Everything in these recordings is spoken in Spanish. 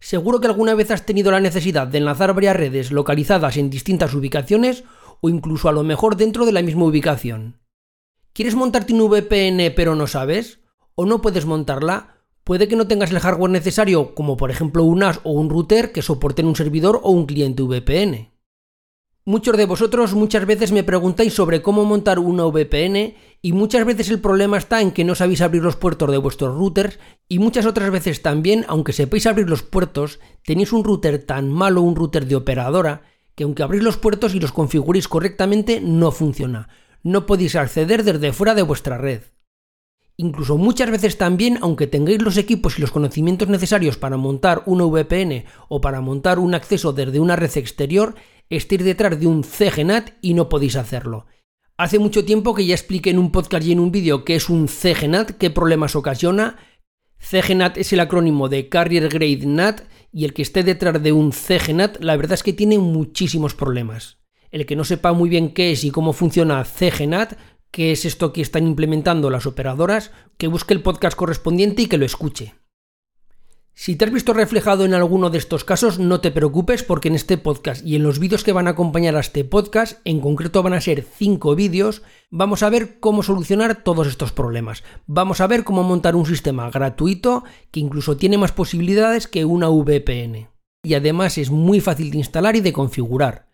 Seguro que alguna vez has tenido la necesidad de enlazar varias redes localizadas en distintas ubicaciones o incluso a lo mejor dentro de la misma ubicación. ¿Quieres montarte un VPN pero no sabes? ¿O no puedes montarla? Puede que no tengas el hardware necesario, como por ejemplo un NAS o un router que soporten un servidor o un cliente VPN. Muchos de vosotros muchas veces me preguntáis sobre cómo montar una VPN y muchas veces el problema está en que no sabéis abrir los puertos de vuestros routers y muchas otras veces también, aunque sepáis abrir los puertos, tenéis un router tan malo, un router de operadora, que aunque abrís los puertos y los configuréis correctamente, no funciona. No podéis acceder desde fuera de vuestra red. Incluso muchas veces también, aunque tengáis los equipos y los conocimientos necesarios para montar una VPN o para montar un acceso desde una red exterior, estéis detrás de un CGNAT y no podéis hacerlo. Hace mucho tiempo que ya expliqué en un podcast y en un vídeo qué es un CGNAT, qué problemas ocasiona. CGNAT es el acrónimo de Carrier Grade NAT y el que esté detrás de un CGNAT la verdad es que tiene muchísimos problemas. El que no sepa muy bien qué es y cómo funciona CGNAT qué es esto que están implementando las operadoras, que busque el podcast correspondiente y que lo escuche. Si te has visto reflejado en alguno de estos casos, no te preocupes porque en este podcast y en los vídeos que van a acompañar a este podcast, en concreto van a ser 5 vídeos, vamos a ver cómo solucionar todos estos problemas. Vamos a ver cómo montar un sistema gratuito que incluso tiene más posibilidades que una VPN. Y además es muy fácil de instalar y de configurar.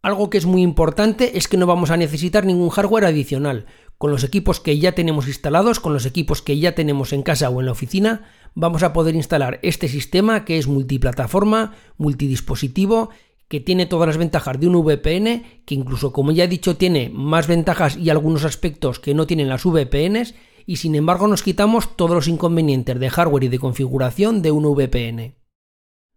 Algo que es muy importante es que no vamos a necesitar ningún hardware adicional. Con los equipos que ya tenemos instalados, con los equipos que ya tenemos en casa o en la oficina, vamos a poder instalar este sistema que es multiplataforma, multidispositivo, que tiene todas las ventajas de un VPN, que incluso como ya he dicho tiene más ventajas y algunos aspectos que no tienen las VPNs, y sin embargo nos quitamos todos los inconvenientes de hardware y de configuración de un VPN.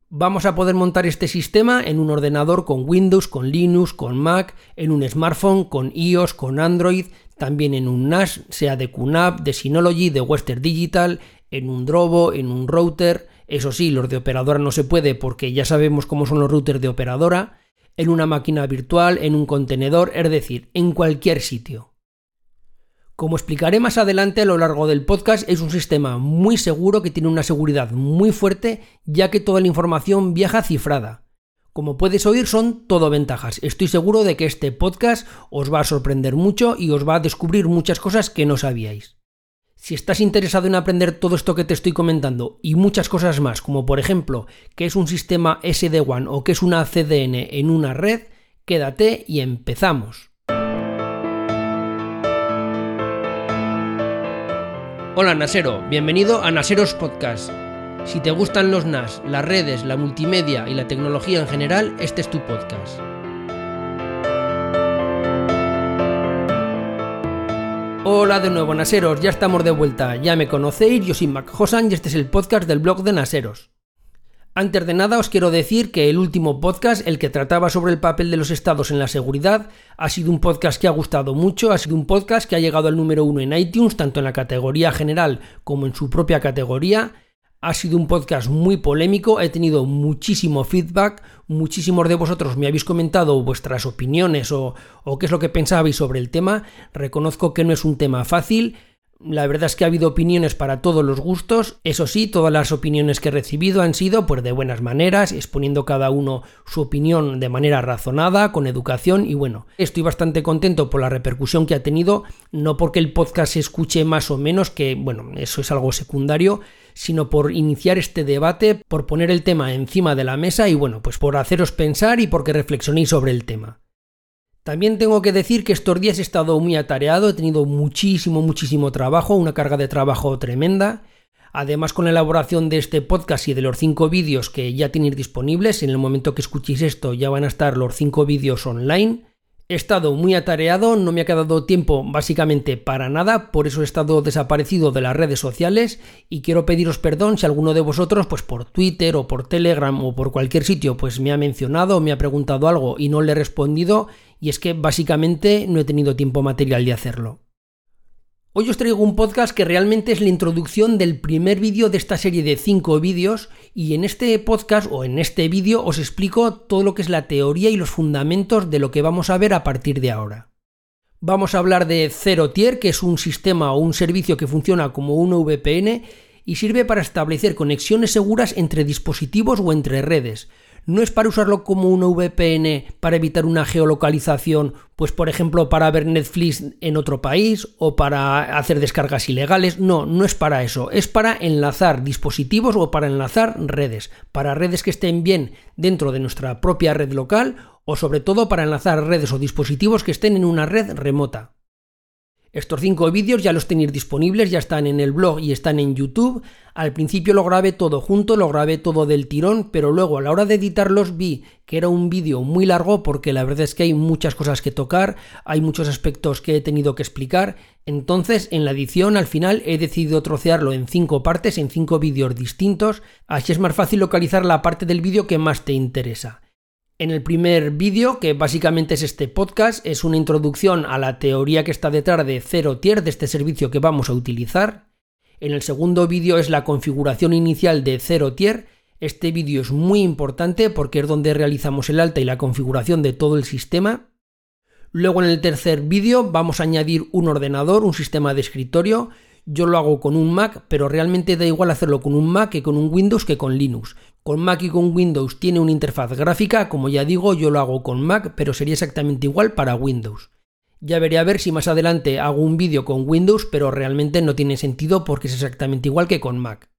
Vamos a poder montar este sistema en un ordenador con Windows, con Linux, con Mac, en un smartphone, con iOS, con Android, también en un NAS, sea de QNAP, de Synology, de Western Digital, en un Drobo, en un router. Eso sí, los de operadora no se puede porque ya sabemos cómo son los routers de operadora, en una máquina virtual, en un contenedor, es decir, en cualquier sitio. Como explicaré más adelante a lo largo del podcast, es un sistema muy seguro que tiene una seguridad muy fuerte ya que toda la información viaja cifrada. Como puedes oír son todo ventajas. Estoy seguro de que este podcast os va a sorprender mucho y os va a descubrir muchas cosas que no sabíais. Si estás interesado en aprender todo esto que te estoy comentando y muchas cosas más, como por ejemplo qué es un sistema SD-WAN o qué es una CDN en una red, quédate y empezamos. Hola Nasero, bienvenido a Naseros Podcast. Si te gustan los NAS, las redes, la multimedia y la tecnología en general, este es tu podcast. Hola de nuevo Naseros, ya estamos de vuelta, ya me conocéis, yo soy Mac Hosan y este es el podcast del blog de Naseros. Antes de nada os quiero decir que el último podcast, el que trataba sobre el papel de los estados en la seguridad, ha sido un podcast que ha gustado mucho, ha sido un podcast que ha llegado al número uno en iTunes, tanto en la categoría general como en su propia categoría. Ha sido un podcast muy polémico, he tenido muchísimo feedback, muchísimos de vosotros me habéis comentado vuestras opiniones o, qué es lo que pensabais sobre el tema. Reconozco que no es un tema fácil, la verdad es que ha habido opiniones para todos los gustos. Eso sí, todas las opiniones que he recibido han sido pues de buenas maneras, exponiendo cada uno su opinión de manera razonada, con educación y bueno, estoy bastante contento por la repercusión que ha tenido, no porque el podcast se escuche más o menos, que bueno, eso es algo secundario, sino por iniciar este debate, por poner el tema encima de la mesa y bueno, pues por haceros pensar y porque reflexionéis sobre el tema. También tengo que decir que estos días he estado muy atareado, he tenido muchísimo, muchísimo trabajo, una carga de trabajo tremenda. Además, con la elaboración de este podcast y de los cinco vídeos que ya tenéis disponibles, en el momento que escuchéis esto ya van a estar los cinco vídeos online. He estado muy atareado, no me ha quedado tiempo básicamente para nada, por eso he estado desaparecido de las redes sociales y quiero pediros perdón si alguno de vosotros pues por Twitter o por Telegram o por cualquier sitio pues me ha mencionado, me ha preguntado algo y no le he respondido y es que básicamente no he tenido tiempo material de hacerlo. Hoy os traigo un podcast que realmente es la introducción del primer vídeo de esta serie de 5 vídeos y en este podcast o en este vídeo os explico todo lo que es la teoría y los fundamentos de lo que vamos a ver a partir de ahora. Vamos a hablar de Zero Tier, que es un sistema o un servicio que funciona como un VPN y sirve para establecer conexiones seguras entre dispositivos o entre redes, no es para usarlo como una VPN para evitar una geolocalización, pues por ejemplo para ver Netflix en otro país o para hacer descargas ilegales, no, no es para eso, es para enlazar dispositivos o para enlazar redes, para redes que estén bien dentro de nuestra propia red local o sobre todo para enlazar redes o dispositivos que estén en una red remota. Estos cinco vídeos ya los tenéis disponibles, ya están en el blog y están en YouTube. Al principio lo grabé todo junto, lo grabé todo del tirón, pero luego a la hora de editarlos vi que era un vídeo muy largo porque la verdad es que hay muchas cosas que tocar, hay muchos aspectos que he tenido que explicar. Entonces en la edición al final he decidido trocearlo en cinco partes, en cinco vídeos distintos, así es más fácil localizar la parte del vídeo que más te interesa. En el primer vídeo, que básicamente es este podcast, es una introducción a la teoría que está detrás de Zero Tier, de este servicio que vamos a utilizar. En el segundo vídeo es la configuración inicial de Zero Tier. Este vídeo es muy importante porque es donde realizamos el alta y la configuración de todo el sistema. Luego en el tercer vídeo vamos a añadir un ordenador, un sistema de escritorio yo lo hago con un Mac, pero realmente da igual hacerlo con un Mac que con un Windows que con Linux. Con Mac y con Windows tiene una interfaz gráfica, como ya digo, yo lo hago con Mac, pero sería exactamente igual para Windows. Ya veré a ver si más adelante hago un vídeo con Windows, pero realmente no tiene sentido porque es exactamente igual que con Mac.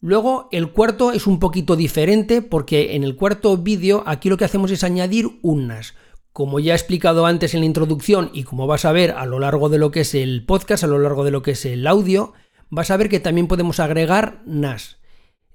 Luego, el cuarto es un poquito diferente porque en el cuarto vídeo aquí lo que hacemos es añadir un NAS. Como ya he explicado antes en la introducción y como vas a ver a lo largo de lo que es el podcast, a lo largo de lo que es el audio, vas a ver que también podemos agregar NAS.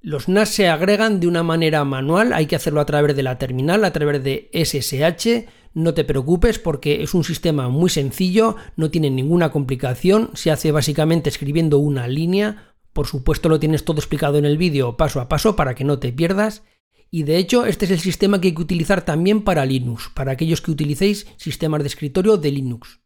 Los NAS se agregan de una manera manual, hay que hacerlo a través de la terminal, a través de SSH. No te preocupes porque es un sistema muy sencillo, no tiene ninguna complicación, se hace básicamente escribiendo una línea. Por supuesto lo tienes todo explicado en el vídeo paso a paso para que no te pierdas. Y de hecho, este es el sistema que hay que utilizar también para Linux, para aquellos que utilicéis sistemas de escritorio de Linux.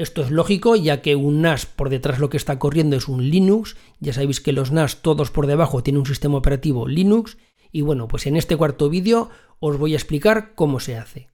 Esto es lógico, ya que un NAS por detrás lo que está corriendo es un Linux. Ya sabéis que los NAS todos por debajo tienen un sistema operativo Linux. Y bueno, pues en este cuarto vídeo os voy a explicar cómo se hace.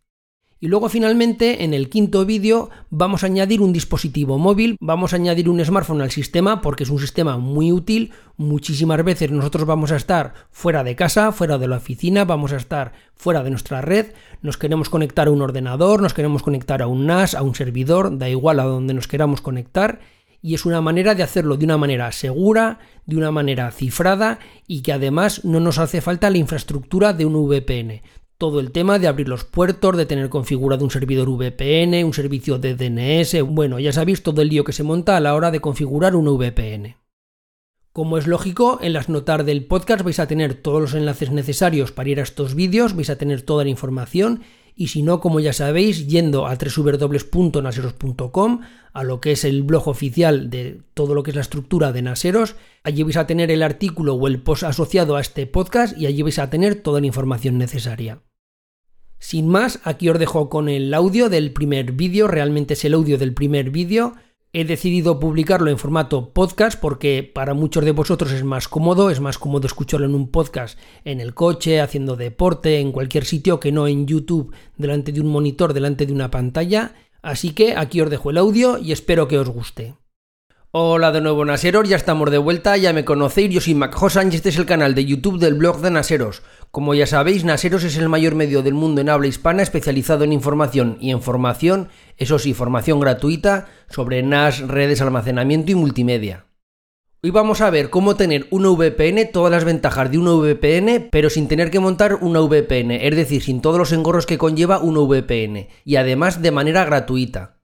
Y luego finalmente en el quinto vídeo vamos a añadir un dispositivo móvil, vamos a añadir un smartphone al sistema porque es un sistema muy útil. Muchísimas veces nosotros vamos a estar fuera de casa, fuera de la oficina, vamos a estar fuera de nuestra red, nos queremos conectar a un ordenador, nos queremos conectar a un NAS, a un servidor, da igual a donde nos queramos conectar. Y es una manera de hacerlo de una manera segura, de una manera cifrada y que además no nos hace falta la infraestructura de un VPN todo el tema de abrir los puertos, de tener configurado un servidor VPN, un servicio de DNS, bueno, ya sabéis todo el lío que se monta a la hora de configurar un VPN. Como es lógico, en las notas del podcast vais a tener todos los enlaces necesarios para ir a estos vídeos, vais a tener toda la información y si no, como ya sabéis, yendo a www.naseros.com, a lo que es el blog oficial de todo lo que es la estructura de Naseros, allí vais a tener el artículo o el post asociado a este podcast y allí vais a tener toda la información necesaria. Sin más, aquí os dejo con el audio del primer vídeo, realmente es el audio del primer vídeo. He decidido publicarlo en formato podcast porque para muchos de vosotros es más cómodo, es más cómodo escucharlo en un podcast en el coche, haciendo deporte, en cualquier sitio que no en YouTube, delante de un monitor, delante de una pantalla. Así que aquí os dejo el audio y espero que os guste. Hola de nuevo Naseros, ya estamos de vuelta, ya me conocéis, yo soy Mac y este es el canal de YouTube del blog de Naseros. Como ya sabéis, Naseros es el mayor medio del mundo en habla hispana especializado en información y en formación, eso sí, formación gratuita sobre NAS, redes, almacenamiento y multimedia. Hoy vamos a ver cómo tener una VPN, todas las ventajas de una VPN, pero sin tener que montar una VPN, es decir, sin todos los engorros que conlleva una VPN, y además de manera gratuita.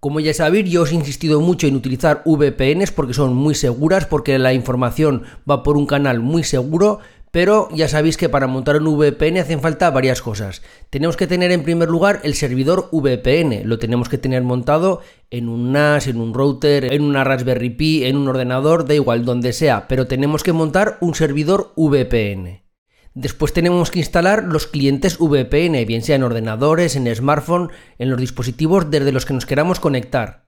Como ya sabéis, yo os he insistido mucho en utilizar VPNs porque son muy seguras, porque la información va por un canal muy seguro, Pero ya sabéis que para montar un VPN hacen falta varias cosas. Tenemos que tener en primer lugar el servidor VPN. Lo tenemos que tener montado en un NAS, en un router, en una Raspberry Pi, en un ordenador, da igual, donde sea. Pero tenemos que montar un servidor VPN. Después tenemos que instalar los clientes VPN, bien sea en ordenadores, en smartphone, en los dispositivos desde los que nos queramos conectar.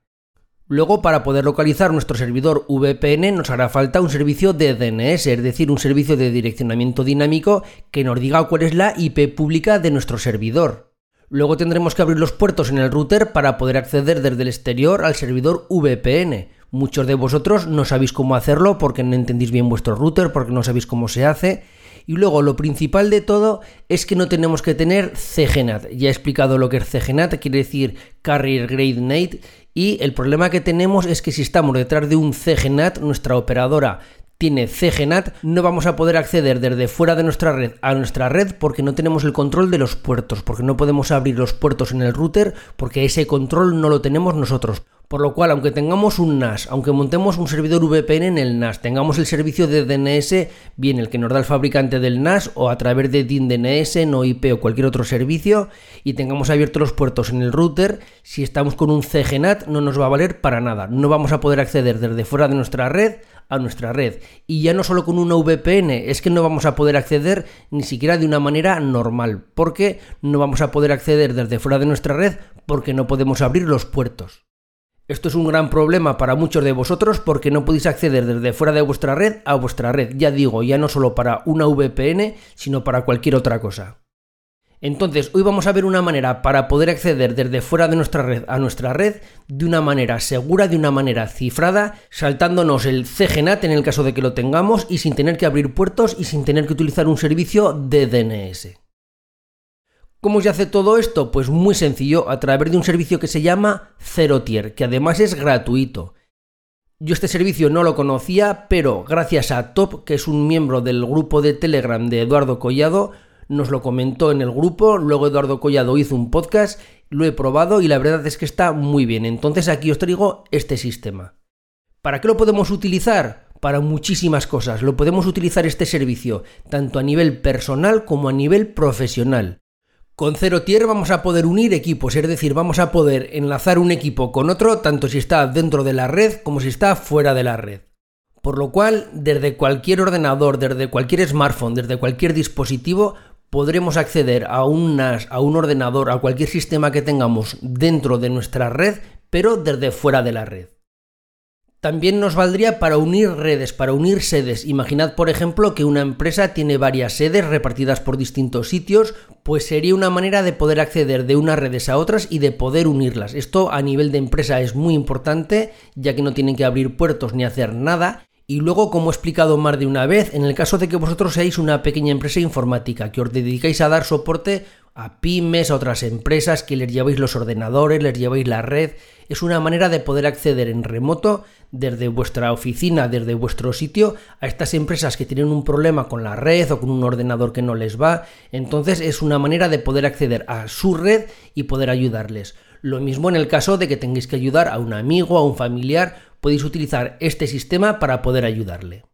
Luego, para poder localizar nuestro servidor VPN nos hará falta un servicio de DNS, es decir, un servicio de direccionamiento dinámico que nos diga cuál es la IP pública de nuestro servidor. Luego tendremos que abrir los puertos en el router para poder acceder desde el exterior al servidor VPN. Muchos de vosotros no sabéis cómo hacerlo porque no entendéis bien vuestro router, porque no sabéis cómo se hace. Y luego lo principal de todo es que no tenemos que tener CGNAT. Ya he explicado lo que es CGNAT, quiere decir Carrier Grade NAT, y el problema que tenemos es que si estamos detrás de un CGNAT, nuestra operadora tiene CGNAT, no vamos a poder acceder desde fuera de nuestra red a nuestra red porque no tenemos el control de los puertos, porque no podemos abrir los puertos en el router porque ese control no lo tenemos nosotros. Por lo cual, aunque tengamos un NAS, aunque montemos un servidor VPN en el NAS, tengamos el servicio de DNS, bien el que nos da el fabricante del NAS o a través de DIN DNS, no IP o cualquier otro servicio, y tengamos abiertos los puertos en el router, si estamos con un CGNAT no nos va a valer para nada. No vamos a poder acceder desde fuera de nuestra red a nuestra red. Y ya no solo con una VPN, es que no vamos a poder acceder ni siquiera de una manera normal, porque no vamos a poder acceder desde fuera de nuestra red porque no podemos abrir los puertos. Esto es un gran problema para muchos de vosotros porque no podéis acceder desde fuera de vuestra red a vuestra red. Ya digo, ya no solo para una VPN, sino para cualquier otra cosa. Entonces, hoy vamos a ver una manera para poder acceder desde fuera de nuestra red a nuestra red de una manera segura, de una manera cifrada, saltándonos el CGNAT en el caso de que lo tengamos y sin tener que abrir puertos y sin tener que utilizar un servicio de DNS. ¿Cómo se hace todo esto? Pues muy sencillo, a través de un servicio que se llama Zero Tier, que además es gratuito. Yo este servicio no lo conocía, pero gracias a Top, que es un miembro del grupo de Telegram de Eduardo Collado, nos lo comentó en el grupo, luego Eduardo Collado hizo un podcast, lo he probado y la verdad es que está muy bien. Entonces aquí os traigo este sistema. ¿Para qué lo podemos utilizar? Para muchísimas cosas. Lo podemos utilizar este servicio, tanto a nivel personal como a nivel profesional. Con Zero Tier vamos a poder unir equipos, es decir, vamos a poder enlazar un equipo con otro tanto si está dentro de la red como si está fuera de la red. Por lo cual, desde cualquier ordenador, desde cualquier smartphone, desde cualquier dispositivo, podremos acceder a un NAS, a un ordenador, a cualquier sistema que tengamos dentro de nuestra red, pero desde fuera de la red. También nos valdría para unir redes, para unir sedes. Imaginad, por ejemplo, que una empresa tiene varias sedes repartidas por distintos sitios, pues sería una manera de poder acceder de unas redes a otras y de poder unirlas. Esto a nivel de empresa es muy importante, ya que no tienen que abrir puertos ni hacer nada. Y luego, como he explicado más de una vez, en el caso de que vosotros seáis una pequeña empresa informática, que os dedicáis a dar soporte a pymes, a otras empresas, que les lleváis los ordenadores, les lleváis la red, es una manera de poder acceder en remoto desde vuestra oficina, desde vuestro sitio, a estas empresas que tienen un problema con la red o con un ordenador que no les va. Entonces es una manera de poder acceder a su red y poder ayudarles. Lo mismo en el caso de que tengáis que ayudar a un amigo, a un familiar, podéis utilizar este sistema para poder ayudarle.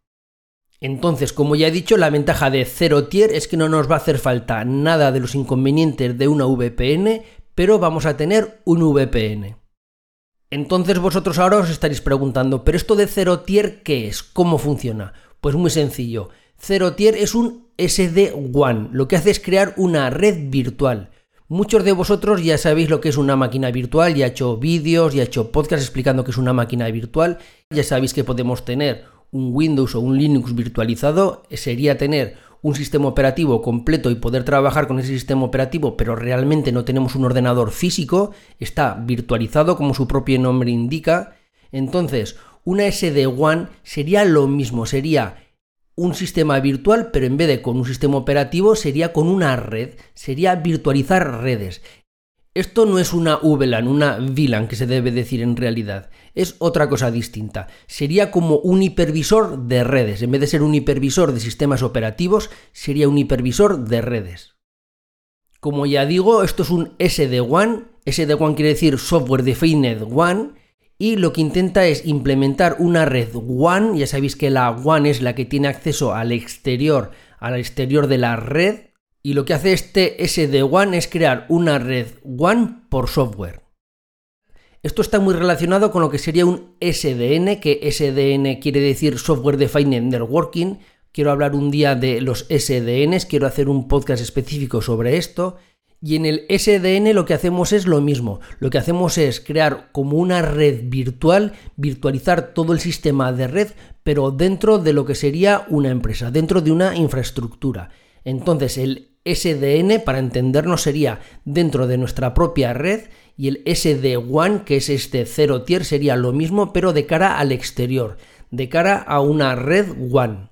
Entonces, como ya he dicho, la ventaja de Zero Tier es que no nos va a hacer falta nada de los inconvenientes de una VPN, pero vamos a tener un VPN. Entonces vosotros ahora os estaréis preguntando, ¿pero esto de Zero Tier qué es? ¿Cómo funciona? Pues muy sencillo. Zero Tier es un SD-WAN. Lo que hace es crear una red virtual. Muchos de vosotros ya sabéis lo que es una máquina virtual, ya he hecho vídeos, ya he hecho podcasts explicando que es una máquina virtual. Ya sabéis que podemos tener un Windows o un Linux virtualizado, sería tener un sistema operativo completo y poder trabajar con ese sistema operativo, pero realmente no tenemos un ordenador físico, está virtualizado como su propio nombre indica. Entonces, una SD-WAN sería lo mismo, sería un sistema virtual, pero en vez de con un sistema operativo sería con una red, sería virtualizar redes. Esto no es una VLAN, una VLAN que se debe decir en realidad, es otra cosa distinta. Sería como un hipervisor de redes, en vez de ser un hipervisor de sistemas operativos, sería un hipervisor de redes. Como ya digo, esto es un SD-WAN, SD-WAN quiere decir Software Defined WAN, y lo que intenta es implementar una red WAN, ya sabéis que la WAN es la que tiene acceso al exterior al exterior de la red y lo que hace este SD-WAN es crear una red WAN por software. Esto está muy relacionado con lo que sería un SDN, que SDN quiere decir Software Defined Networking. Quiero hablar un día de los SDNs, quiero hacer un podcast específico sobre esto. Y en el SDN lo que hacemos es lo mismo. Lo que hacemos es crear como una red virtual, virtualizar todo el sistema de red, pero dentro de lo que sería una empresa, dentro de una infraestructura. Entonces el SDN, para entendernos, sería dentro de nuestra propia red y el SD1, que es este cero tier, sería lo mismo, pero de cara al exterior, de cara a una red WAN.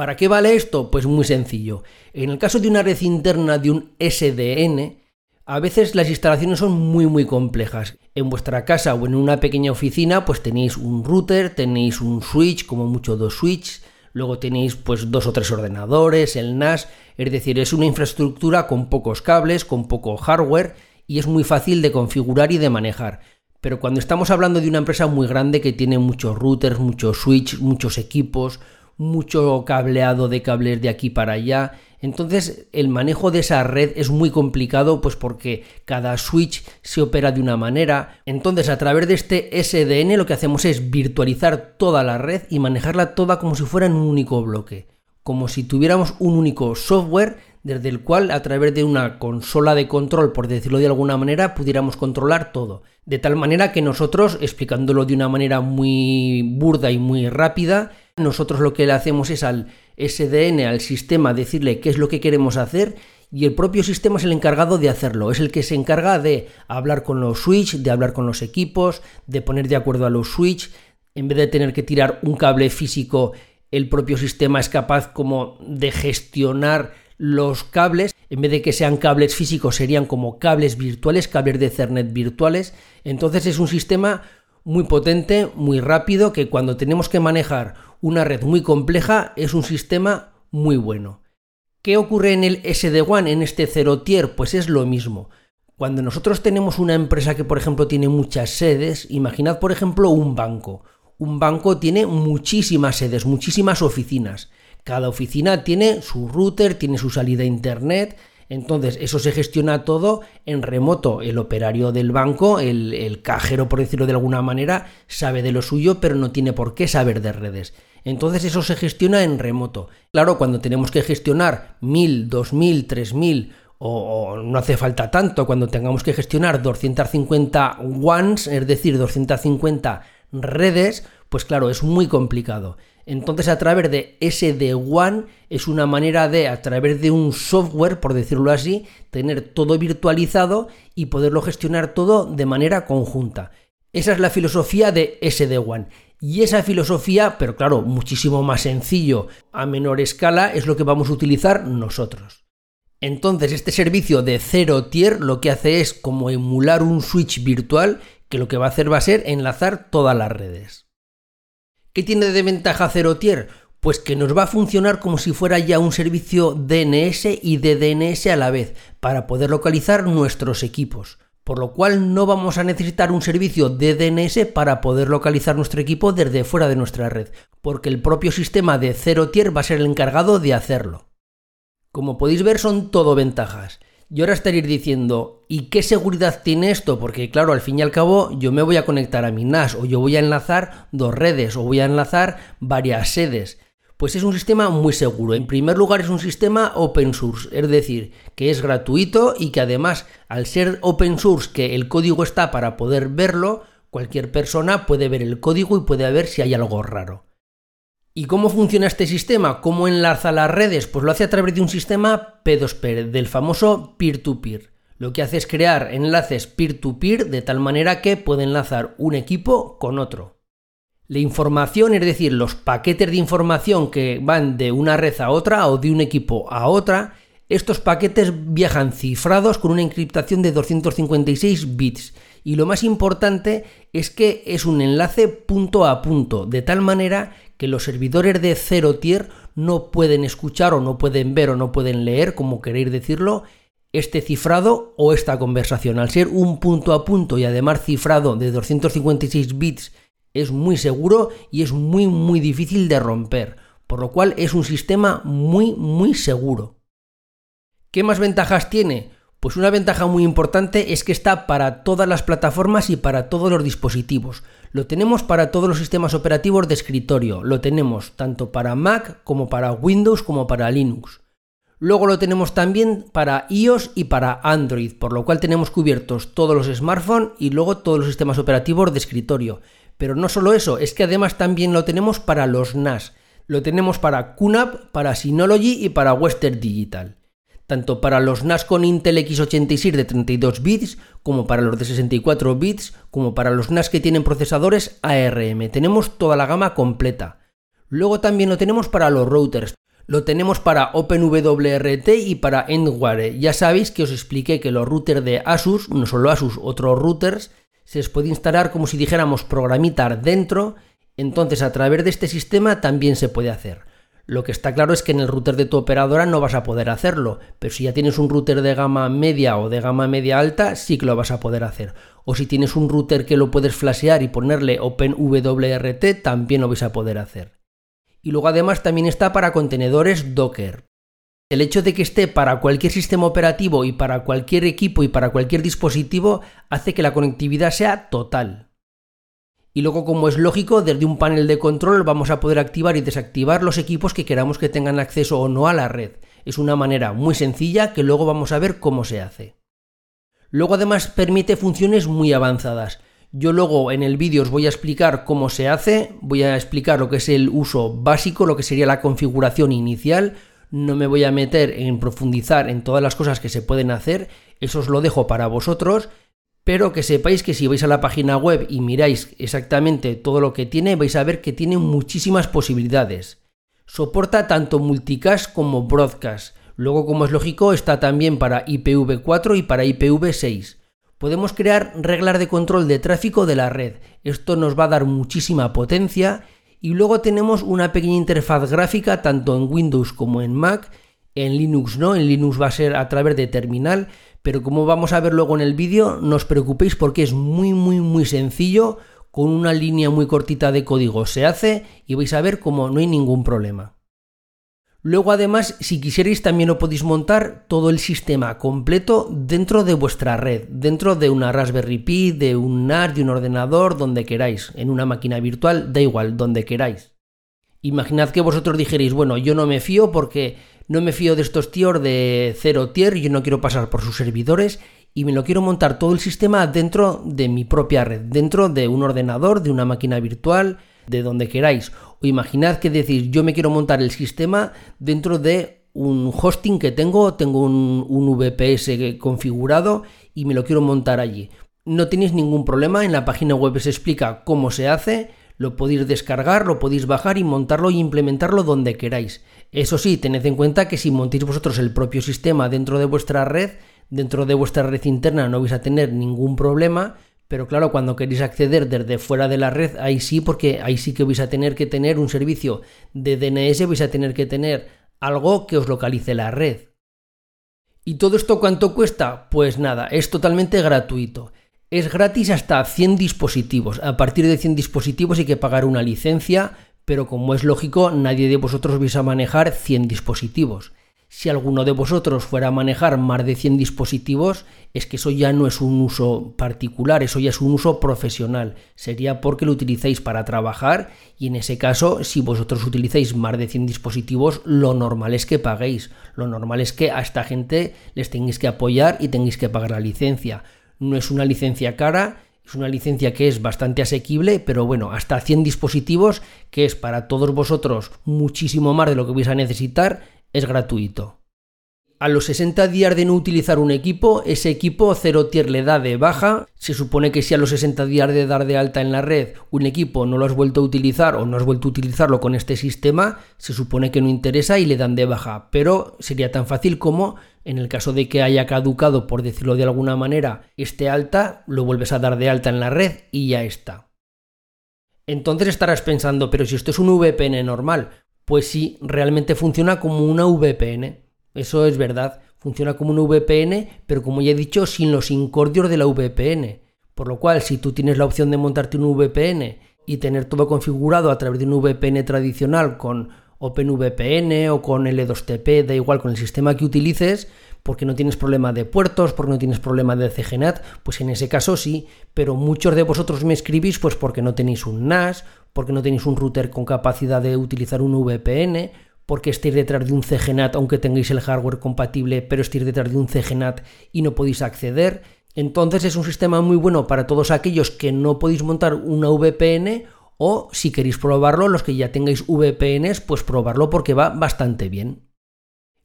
¿Para qué vale esto? Pues muy sencillo. En el caso de una red interna de un SDN, a veces las instalaciones son muy muy complejas. En vuestra casa o en una pequeña oficina pues tenéis un router, tenéis un switch, como mucho dos switches, luego tenéis pues dos o tres ordenadores, el NAS, es decir, es una infraestructura con pocos cables, con poco hardware y es muy fácil de configurar y de manejar. Pero cuando estamos hablando de una empresa muy grande que tiene muchos routers, muchos switches, muchos equipos, mucho cableado de cables de aquí para allá. Entonces el manejo de esa red es muy complicado pues porque cada switch se opera de una manera. Entonces a través de este SDN lo que hacemos es virtualizar toda la red y manejarla toda como si fuera en un único bloque. Como si tuviéramos un único software desde el cual a través de una consola de control, por decirlo de alguna manera, pudiéramos controlar todo. De tal manera que nosotros, explicándolo de una manera muy burda y muy rápida, nosotros lo que le hacemos es al SDN, al sistema, decirle qué es lo que queremos hacer y el propio sistema es el encargado de hacerlo. Es el que se encarga de hablar con los switch, de hablar con los equipos, de poner de acuerdo a los switch. En vez de tener que tirar un cable físico, el propio sistema es capaz como de gestionar los cables, en vez de que sean cables físicos, serían como cables virtuales, cables de Ethernet virtuales. Entonces es un sistema muy potente, muy rápido, que cuando tenemos que manejar una red muy compleja es un sistema muy bueno. ¿Qué ocurre en el SD-WAN, en este cero tier? Pues es lo mismo. Cuando nosotros tenemos una empresa que, por ejemplo, tiene muchas sedes, imaginad, por ejemplo, un banco. Un banco tiene muchísimas sedes, muchísimas oficinas. Cada oficina tiene su router, tiene su salida a internet, entonces, eso se gestiona todo en remoto. El operario del banco, el, cajero, por decirlo de alguna manera, sabe de lo suyo, pero no tiene por qué saber de redes. Entonces, eso se gestiona en remoto. Claro, cuando tenemos que gestionar 1000, 2000, 3000 o, no hace falta tanto, cuando tengamos que gestionar 250 ones, es decir, 250 redes, pues claro, es muy complicado. Entonces a través de SD-WAN es una manera de, a través de un software, por decirlo así, tener todo virtualizado y poderlo gestionar todo de manera conjunta. Esa es la filosofía de SD-WAN. Y esa filosofía, pero claro, muchísimo más sencillo, a menor escala, es lo que vamos a utilizar nosotros. Entonces, este servicio de cero tier lo que hace es como emular un switch virtual que lo que va a hacer va a ser enlazar todas las redes. ¿Qué tiene de ventaja Zero Tier? Pues que nos va a funcionar como si fuera ya un servicio DNS y de DNS a la vez, para poder localizar nuestros equipos. Por lo cual no vamos a necesitar un servicio de DNS para poder localizar nuestro equipo desde fuera de nuestra red, porque el propio sistema de Zero Tier va a ser el encargado de hacerlo. Como podéis ver son todo ventajas. Y ahora estaréis diciendo, ¿y qué seguridad tiene esto? Porque claro, al fin y al cabo yo me voy a conectar a mi NAS o yo voy a enlazar dos redes o voy a enlazar varias sedes. Pues es un sistema muy seguro. En primer lugar es un sistema open source, es decir, que es gratuito y que además al ser open source, que el código está para poder verlo, cualquier persona puede ver el código y puede ver si hay algo raro. ¿Y cómo funciona este sistema? ¿Cómo enlaza las redes? Pues lo hace a través de un sistema P2P, del famoso peer-to-peer. Lo que hace es crear enlaces peer-to-peer -peer de tal manera que puede enlazar un equipo con otro. La información, es decir, los paquetes de información que van de una red a otra o de un equipo a otra, estos paquetes viajan cifrados con una encriptación de 256 bits. Y lo más importante es que es un enlace punto a punto, de tal manera que los servidores de cero tier no pueden escuchar o no pueden ver o no pueden leer, como queréis decirlo, este cifrado o esta conversación. Al ser un punto a punto y además cifrado de 256 bits, es muy seguro y es muy muy difícil de romper. por lo cual es un sistema muy muy seguro. ¿Qué más ventajas tiene? Pues una ventaja muy importante es que está para todas las plataformas y para todos los dispositivos. Lo tenemos para todos los sistemas operativos de escritorio, lo tenemos tanto para Mac como para Windows como para Linux. Luego lo tenemos también para iOS y para Android, por lo cual tenemos cubiertos todos los smartphones y luego todos los sistemas operativos de escritorio. Pero no solo eso, es que además también lo tenemos para los NAS. Lo tenemos para QNAP, para Synology y para Western Digital tanto para los NAS con Intel x86 de 32 bits, como para los de 64 bits, como para los NAS que tienen procesadores ARM. Tenemos toda la gama completa. Luego también lo tenemos para los routers. Lo tenemos para OpenWRT y para Endware. Ya sabéis que os expliqué que los routers de Asus, no solo Asus, otros routers, se les puede instalar como si dijéramos programitar dentro. Entonces a través de este sistema también se puede hacer. Lo que está claro es que en el router de tu operadora no vas a poder hacerlo, pero si ya tienes un router de gama media o de gama media alta, sí que lo vas a poder hacer. O si tienes un router que lo puedes flashear y ponerle OpenWRT, también lo vais a poder hacer. Y luego además también está para contenedores Docker. El hecho de que esté para cualquier sistema operativo y para cualquier equipo y para cualquier dispositivo hace que la conectividad sea total. Y luego, como es lógico, desde un panel de control vamos a poder activar y desactivar los equipos que queramos que tengan acceso o no a la red. Es una manera muy sencilla que luego vamos a ver cómo se hace. Luego además permite funciones muy avanzadas. Yo luego en el vídeo os voy a explicar cómo se hace, voy a explicar lo que es el uso básico, lo que sería la configuración inicial, no me voy a meter en profundizar en todas las cosas que se pueden hacer, eso os lo dejo para vosotros pero que sepáis que si vais a la página web y miráis exactamente todo lo que tiene, vais a ver que tiene muchísimas posibilidades. Soporta tanto multicast como broadcast. Luego, como es lógico, está también para IPv4 y para IPv6. Podemos crear reglas de control de tráfico de la red. Esto nos va a dar muchísima potencia. Y luego tenemos una pequeña interfaz gráfica tanto en Windows como en Mac. En Linux no, en Linux va a ser a través de terminal pero como vamos a ver luego en el vídeo, no os preocupéis porque es muy muy muy sencillo, con una línea muy cortita de código se hace y vais a ver cómo no hay ningún problema. Luego además, si quisierais también lo podéis montar todo el sistema completo dentro de vuestra red, dentro de una Raspberry Pi, de un NAS, de un ordenador, donde queráis, en una máquina virtual, da igual, donde queráis. Imaginad que vosotros dijerais, bueno, yo no me fío porque no me fío de estos tíos de cero tier, yo no quiero pasar por sus servidores y me lo quiero montar todo el sistema dentro de mi propia red, dentro de un ordenador, de una máquina virtual, de donde queráis. O imaginad que decís, yo me quiero montar el sistema dentro de un hosting que tengo, tengo un, un VPS configurado y me lo quiero montar allí. No tenéis ningún problema, en la página web se explica cómo se hace lo podéis descargar, lo podéis bajar y montarlo y implementarlo donde queráis. Eso sí, tened en cuenta que si montéis vosotros el propio sistema dentro de vuestra red, dentro de vuestra red interna no vais a tener ningún problema, pero claro, cuando queréis acceder desde fuera de la red, ahí sí, porque ahí sí que vais a tener que tener un servicio de DNS, vais a tener que tener algo que os localice la red. ¿Y todo esto cuánto cuesta? Pues nada, es totalmente gratuito. Es gratis hasta 100 dispositivos. A partir de 100 dispositivos hay que pagar una licencia, pero como es lógico, nadie de vosotros vais a manejar 100 dispositivos. Si alguno de vosotros fuera a manejar más de 100 dispositivos, es que eso ya no es un uso particular, eso ya es un uso profesional. Sería porque lo utilizáis para trabajar y en ese caso, si vosotros utilizáis más de 100 dispositivos, lo normal es que paguéis. Lo normal es que a esta gente les tengáis que apoyar y tengáis que pagar la licencia. No es una licencia cara, es una licencia que es bastante asequible, pero bueno, hasta 100 dispositivos, que es para todos vosotros muchísimo más de lo que vais a necesitar, es gratuito. A los 60 días de no utilizar un equipo, ese equipo cero tier le da de baja. Se supone que si a los 60 días de dar de alta en la red un equipo no lo has vuelto a utilizar o no has vuelto a utilizarlo con este sistema, se supone que no interesa y le dan de baja. Pero sería tan fácil como en el caso de que haya caducado, por decirlo de alguna manera, este alta, lo vuelves a dar de alta en la red y ya está. Entonces estarás pensando, pero si esto es un VPN normal, pues sí, realmente funciona como una VPN. Eso es verdad, funciona como un VPN, pero como ya he dicho, sin los incordios de la VPN. Por lo cual, si tú tienes la opción de montarte un VPN y tener todo configurado a través de un VPN tradicional con OpenVPN o con L2TP, da igual con el sistema que utilices, porque no tienes problema de puertos, porque no tienes problema de CGNAT, pues en ese caso sí, pero muchos de vosotros me escribís pues porque no tenéis un NAS, porque no tenéis un router con capacidad de utilizar un VPN, porque estéis detrás de un CGNAT aunque tengáis el hardware compatible, pero estéis detrás de un CGNAT y no podéis acceder. Entonces es un sistema muy bueno para todos aquellos que no podéis montar una VPN o si queréis probarlo, los que ya tengáis VPNs, pues probarlo porque va bastante bien.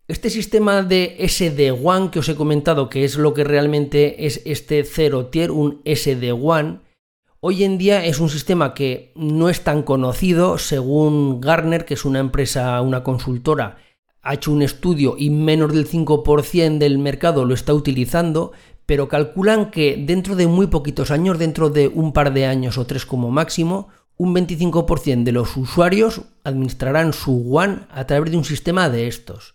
Este sistema de SD-WAN que os he comentado, que es lo que realmente es este Zero Tier, un SD-WAN, hoy en día es un sistema que no es tan conocido, según Gartner, que es una empresa, una consultora, ha hecho un estudio y menos del 5% del mercado lo está utilizando, pero calculan que dentro de muy poquitos años, dentro de un par de años o tres como máximo, un 25% de los usuarios administrarán su WAN a través de un sistema de estos.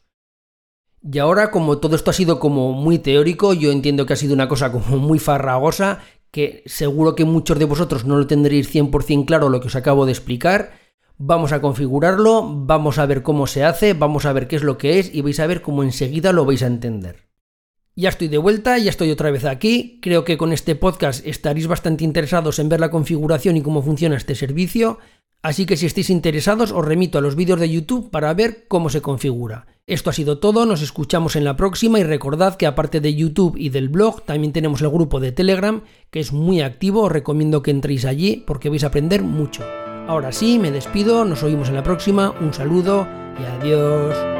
Y ahora, como todo esto ha sido como muy teórico, yo entiendo que ha sido una cosa como muy farragosa, que seguro que muchos de vosotros no lo tendréis 100% claro lo que os acabo de explicar. Vamos a configurarlo, vamos a ver cómo se hace, vamos a ver qué es lo que es y vais a ver cómo enseguida lo vais a entender. Ya estoy de vuelta, ya estoy otra vez aquí. Creo que con este podcast estaréis bastante interesados en ver la configuración y cómo funciona este servicio. Así que si estáis interesados os remito a los vídeos de YouTube para ver cómo se configura. Esto ha sido todo, nos escuchamos en la próxima y recordad que aparte de YouTube y del blog también tenemos el grupo de Telegram que es muy activo, os recomiendo que entréis allí porque vais a aprender mucho. Ahora sí, me despido, nos oímos en la próxima, un saludo y adiós.